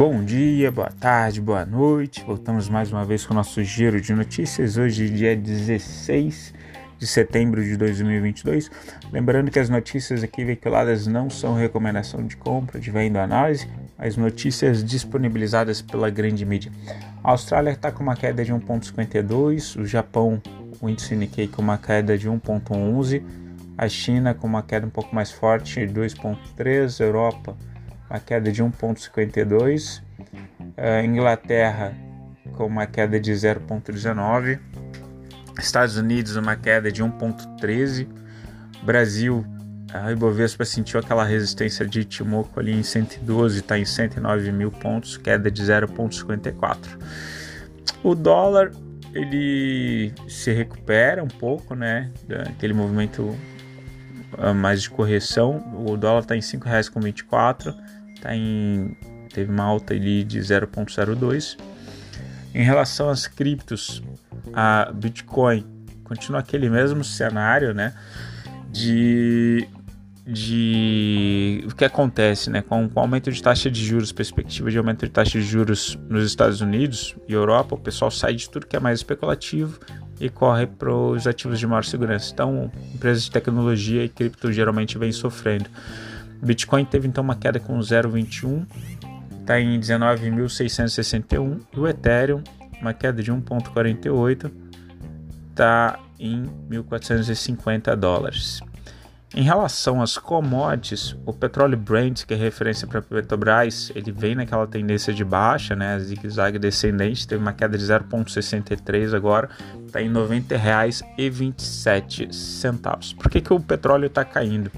Bom dia, boa tarde, boa noite. Voltamos mais uma vez com o nosso giro de notícias. Hoje, dia 16 de setembro de 2022. Lembrando que as notícias aqui veiculadas não são recomendação de compra, de venda análise, mas notícias disponibilizadas pela grande mídia. A Austrália está com uma queda de 1,52, o Japão, o índice Nikkei com uma queda de 1,11, a China com uma queda um pouco mais forte, 2,3, Europa uma queda de 1,52, uh, Inglaterra com uma queda de 0,19, Estados Unidos uma queda de 1,13, Brasil a Ibovespa sentiu aquela resistência de Timoco ali em 112, está em 109 mil pontos, queda de 0,54. O dólar ele se recupera um pouco, né? Aquele movimento ah, mais de correção. O dólar está em R$ 5,24 tá em, teve uma alta ali de 0,02. Em relação às criptos, a Bitcoin continua aquele mesmo cenário, né? De, de o que acontece, né? Com, com o aumento de taxa de juros, perspectiva de aumento de taxa de juros nos Estados Unidos e Europa, o pessoal sai de tudo que é mais especulativo e corre para os ativos de maior segurança. Então, empresas de tecnologia e cripto geralmente vêm sofrendo. Bitcoin teve então uma queda com 0,21, está em 19.661 e o Ethereum uma queda de 1,48, está em 1.450 dólares. Em relação às commodities, o petróleo Brent, que é referência para a Petrobras, ele vem naquela tendência de baixa, né, zigue-zague descendente, teve uma queda de 0,63 agora, está em R$ 90,27. Por que, que o petróleo está caindo?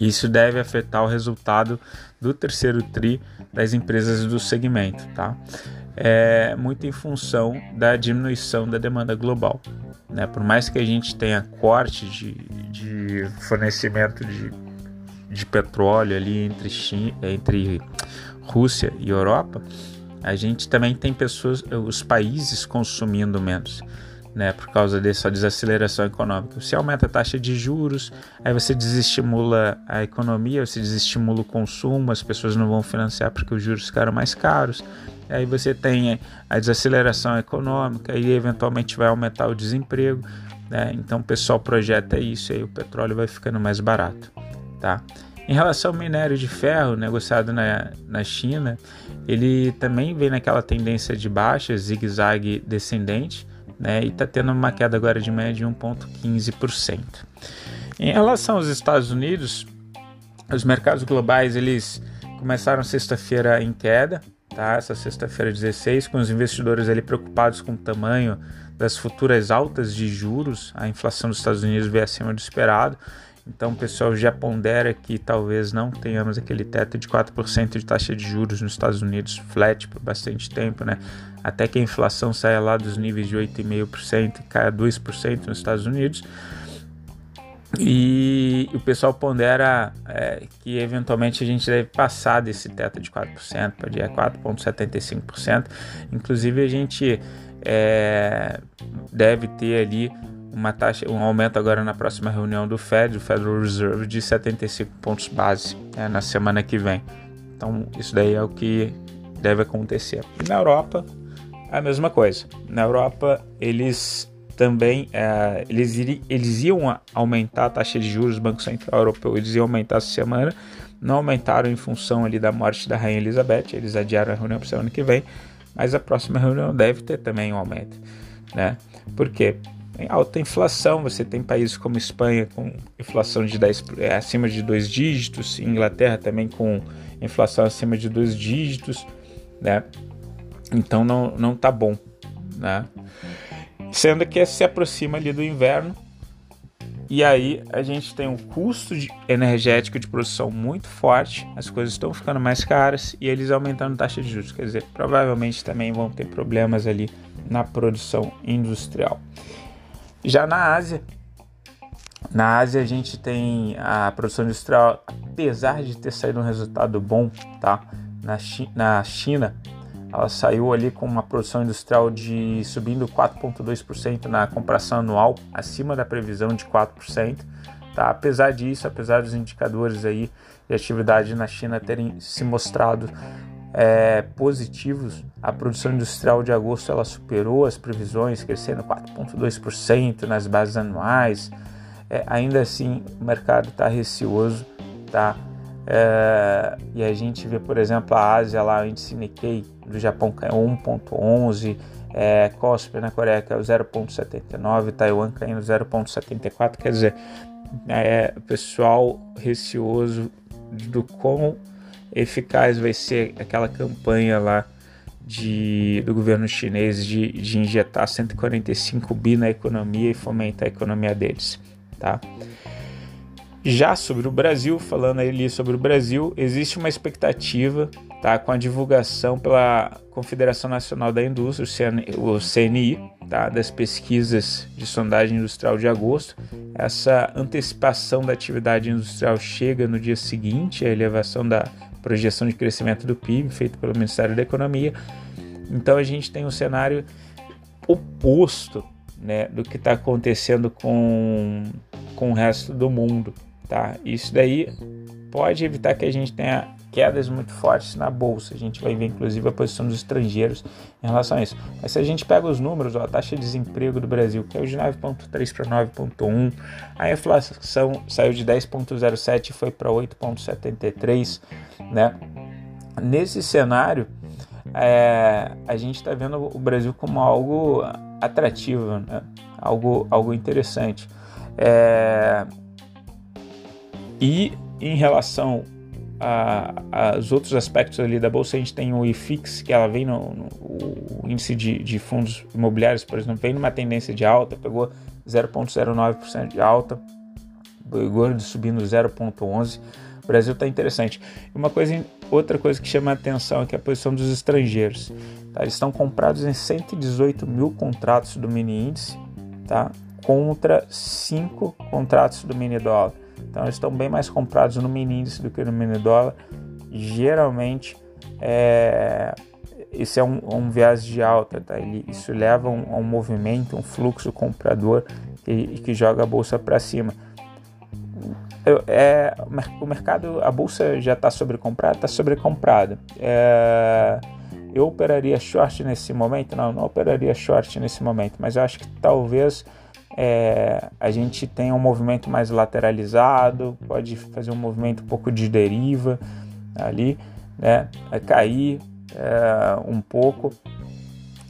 Isso deve afetar o resultado do terceiro TRI das empresas do segmento, tá? É muito em função da diminuição da demanda global. Né? Por mais que a gente tenha corte de, de fornecimento de, de petróleo ali entre, China, entre Rússia e Europa, a gente também tem pessoas, os países consumindo menos né, por causa dessa desaceleração econômica. Você aumenta a taxa de juros, aí você desestimula a economia, você desestimula o consumo, as pessoas não vão financiar porque os juros ficaram mais caros. Aí você tem a desaceleração econômica e eventualmente vai aumentar o desemprego. Né? Então o pessoal projeta isso e aí o petróleo vai ficando mais barato. Tá? Em relação ao minério de ferro negociado na, na China, ele também vem naquela tendência de baixa, zigue-zague descendente né, e está tendo uma queda agora de média de 1,15%. Em relação aos Estados Unidos, os mercados globais eles começaram sexta-feira em queda, tá? Essa sexta-feira 16, com os investidores ali preocupados com o tamanho das futuras altas de juros, a inflação dos Estados Unidos veio acima do esperado. Então pessoal já pondera que talvez não tenhamos aquele teto de 4% de taxa de juros nos Estados Unidos flat por bastante tempo, né? Até que a inflação saia lá dos níveis de 8,5% e caia 2% nos Estados Unidos. E o pessoal pondera é, que eventualmente a gente deve passar desse teto de 4%, pode ir 4,75%. Inclusive a gente é, deve ter ali uma taxa, um aumento agora na próxima reunião do Fed, do Federal Reserve, de 75 pontos base né, na semana que vem. Então, isso daí é o que deve acontecer. E na Europa, a mesma coisa. Na Europa, eles também é, eles, iri, eles iam aumentar a taxa de juros, o Banco Central Europeu, eles iam aumentar essa semana, não aumentaram em função ali da morte da Rainha Elizabeth, eles adiaram a reunião para semana que vem, mas a próxima reunião deve ter também um aumento, né? Por quê? Tem alta inflação, você tem países como Espanha com inflação de 10, é, acima de dois dígitos, Inglaterra também com inflação acima de dois dígitos, né? Então não, não tá bom, né? Sendo que se aproxima ali do inverno e aí a gente tem um custo de energético de produção muito forte, as coisas estão ficando mais caras e eles aumentando a taxa de juros, quer dizer, provavelmente também vão ter problemas ali na produção industrial. Já na Ásia, na Ásia a gente tem a produção industrial, apesar de ter saído um resultado bom, tá? Na, China, na China ela saiu ali com uma produção industrial de subindo 4,2% na comparação anual, acima da previsão de 4%. Tá? Apesar disso, apesar dos indicadores aí de atividade na China terem se mostrado é, positivos. A produção industrial de agosto ela superou as previsões, crescendo 4,2% nas bases anuais. É, ainda assim, o mercado está receoso, tá? É, e a gente vê, por exemplo, a Ásia lá, o índice Nikkei do Japão caiu 1,11, é, COSP na Coreia caiu 0,79, Taiwan caindo 0,74, quer dizer, é, pessoal receoso do quão eficaz vai ser aquela campanha lá de, do governo chinês de, de injetar 145 bi na economia e fomentar a economia deles, tá? Já sobre o Brasil, falando ali sobre o Brasil, existe uma expectativa tá, com a divulgação pela Confederação Nacional da Indústria, o CNI, tá, das pesquisas de sondagem industrial de agosto. Essa antecipação da atividade industrial chega no dia seguinte, a elevação da projeção de crescimento do PIB feito pelo Ministério da Economia. Então a gente tem um cenário oposto né, do que está acontecendo com, com o resto do mundo. Tá? Isso daí pode evitar que a gente tenha quedas muito fortes na bolsa. A gente vai ver inclusive a posição dos estrangeiros em relação a isso. Mas se a gente pega os números, ó, a taxa de desemprego do Brasil caiu de 9,3 para 9,1, a inflação saiu de 10,07 e foi para 8,73, né? Nesse cenário, é, a gente está vendo o Brasil como algo atrativo, né? algo, algo interessante. É, e em relação aos outros aspectos ali da bolsa, a gente tem o IFIX, que ela vem no, no o índice de, de, fundos imobiliários, por exemplo, vem numa tendência de alta, pegou 0,09% de alta, o gordo subindo 0,11%. O Brasil está interessante. Uma coisa, outra coisa que chama a atenção é, é a posição dos estrangeiros. Tá? Eles estão comprados em 118 mil contratos do mini índice, tá? contra 5 contratos do mini dólar. Então eles estão bem mais comprados no mini índice do que no mini dólar. Geralmente é, isso é um, um viés de alta, tá? Ele, isso leva a um, um, movimento, um fluxo comprador que, que joga a bolsa para cima. Eu, é, o mercado, a bolsa já está sobrecomprada, está sobrecomprada. É, eu operaria short nesse momento? Não, não operaria short nesse momento, mas eu acho que talvez é, a gente tem um movimento mais lateralizado, pode fazer um movimento um pouco de deriva ali, né? cair é, um pouco,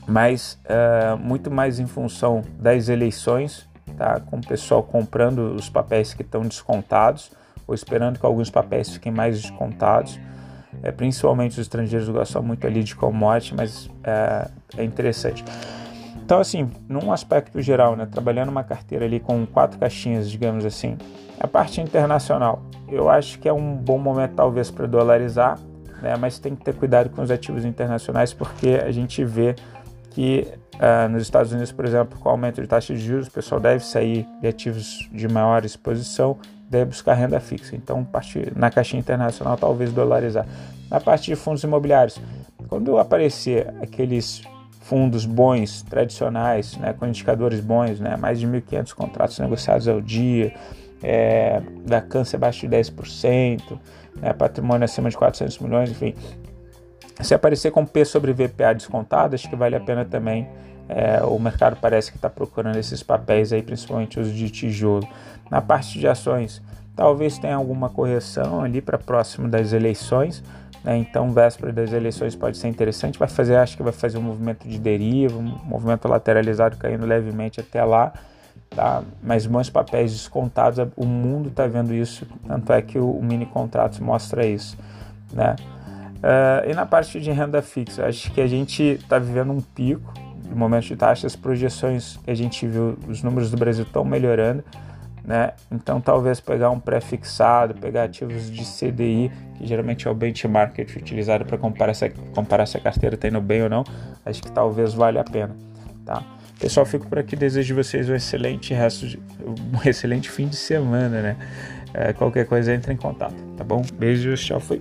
mas é, muito mais em função das eleições, tá? com o pessoal comprando os papéis que estão descontados ou esperando que alguns papéis fiquem mais descontados. É, principalmente os estrangeiros gostam muito ali de commodity, mas é, é interessante. Então, assim, num aspecto geral, né, trabalhando uma carteira ali com quatro caixinhas, digamos assim, a parte internacional, eu acho que é um bom momento talvez para dolarizar, né, mas tem que ter cuidado com os ativos internacionais porque a gente vê que uh, nos Estados Unidos, por exemplo, com o aumento de taxa de juros, o pessoal deve sair de ativos de maior exposição, deve buscar renda fixa. Então, na caixinha internacional, talvez dolarizar. Na parte de fundos imobiliários, quando aparecer aqueles fundos bons, tradicionais, né, com indicadores bons, né, mais de 1.500 contratos negociados ao dia, é, da câncer abaixo de 10%, né, patrimônio acima de 400 milhões, enfim. Se aparecer com P sobre VPA descontado, acho que vale a pena também. É, o mercado parece que está procurando esses papéis aí, principalmente os de tijolo. Na parte de ações, talvez tenha alguma correção ali para próximo das eleições, né? Então, véspera das eleições pode ser interessante. Vai fazer, acho que vai fazer um movimento de deriva, um movimento lateralizado caindo levemente até lá. Tá? Mas bons papéis descontados, o mundo está vendo isso, tanto é que o, mini contrato mostra isso. Né? Uh, e na parte de renda fixa, acho que a gente está vivendo um pico de momento de taxas, projeções que a gente viu, os números do Brasil estão melhorando, né? Então talvez pegar um pré-fixado, pegar ativos de CDI, que geralmente é o benchmark utilizado para comparar se, comparar se a carteira está indo bem ou não, acho que talvez valha a pena, tá? Pessoal, fico por aqui, desejo vocês um excelente resto, de, um excelente fim de semana, né? É, qualquer coisa entre em contato, tá bom? Beijos, tchau, fui.